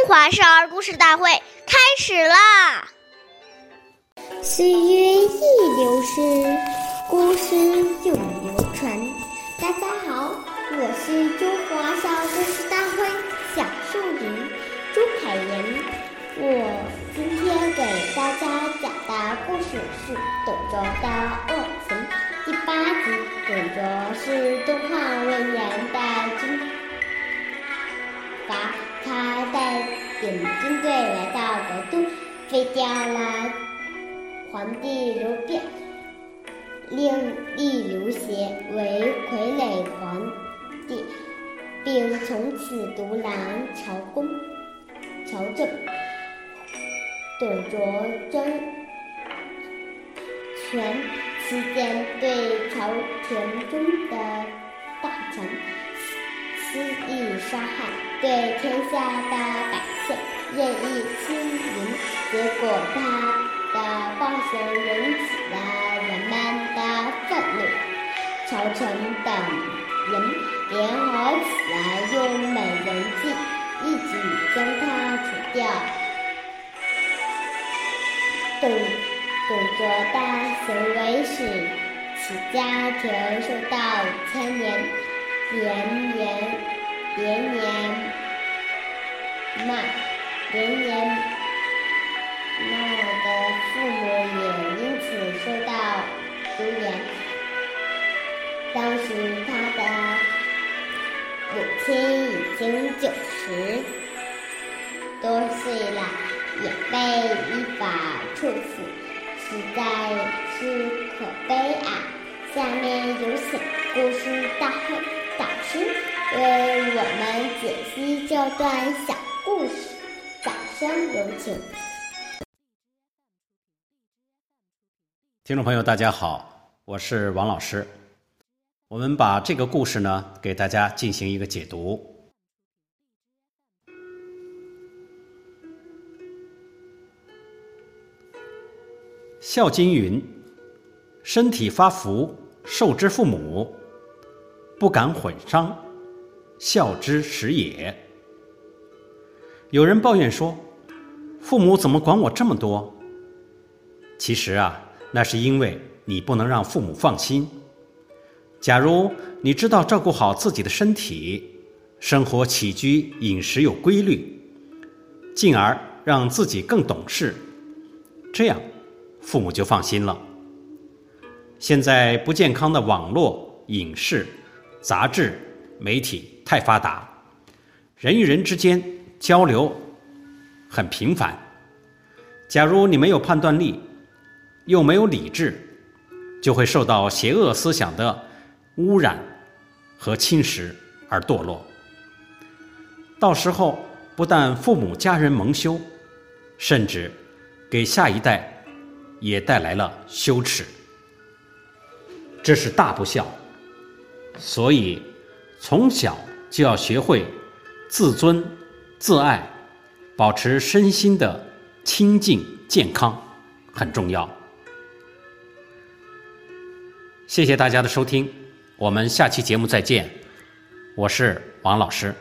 中华少儿故事大会开始啦！岁月易流逝，故事永流传。大家好，我是中华少儿故事大会小树林朱凯言。我今天给大家讲的故事是《董卓的恶行》第八集。董卓是东汉魏废掉了皇帝刘辩，另立刘协为傀儡皇帝，并从此独揽朝宫朝政。董卓专权期间，对朝廷中的大臣肆意杀害，对天下的百姓任意欺凌，结果他的暴行引起了人们的愤怒，朝臣等人联合起来，用美人计一举将他除掉。董董卓的行为使其家庭受到牵连，连年连年骂，连年骂的父母也因此受到株连。当时他的母亲已经九十多岁了。也被依法处死，实在是可悲啊！下面有请故事大会导师为我们解析这段小故事，掌声有请。听众朋友，大家好，我是王老师。我们把这个故事呢，给大家进行一个解读。《孝经》云：“身体发福，受之父母，不敢毁伤，孝之始也。”有人抱怨说：“父母怎么管我这么多？”其实啊，那是因为你不能让父母放心。假如你知道照顾好自己的身体，生活起居饮食有规律，进而让自己更懂事，这样。父母就放心了。现在不健康的网络、影视、杂志、媒体太发达，人与人之间交流很频繁。假如你没有判断力，又没有理智，就会受到邪恶思想的污染和侵蚀而堕落。到时候不但父母家人蒙羞，甚至给下一代。也带来了羞耻，这是大不孝。所以，从小就要学会自尊、自爱，保持身心的清净健康，很重要。谢谢大家的收听，我们下期节目再见。我是王老师。